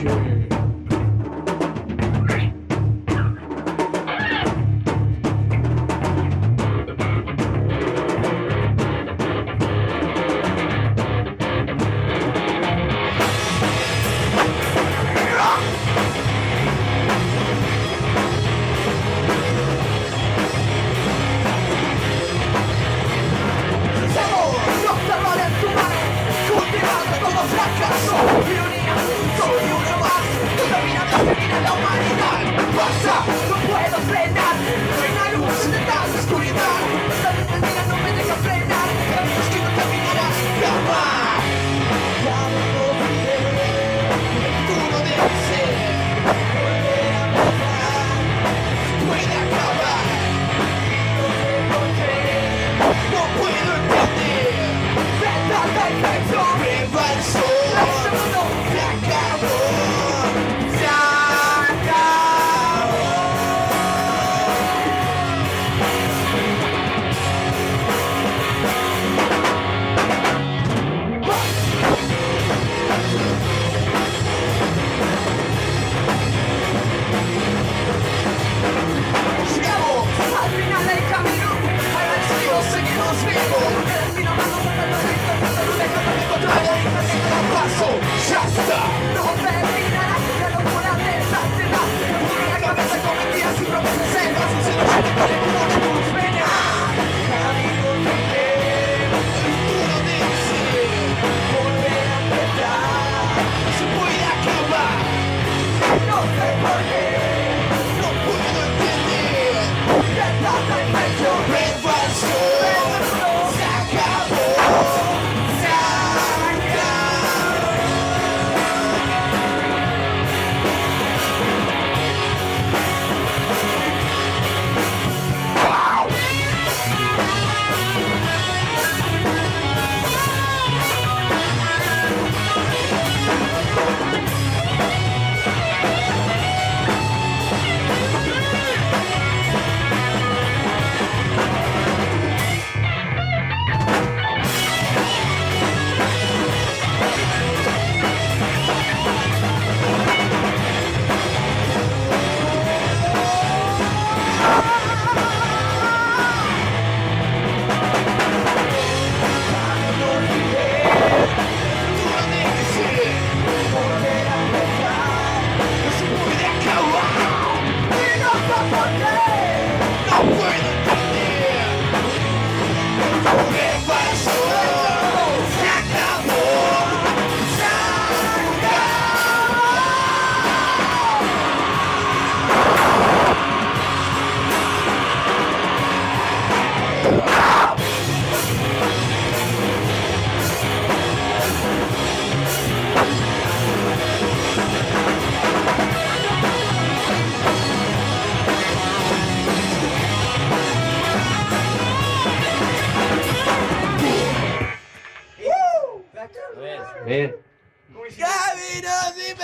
future. Bien. ¡Caminos y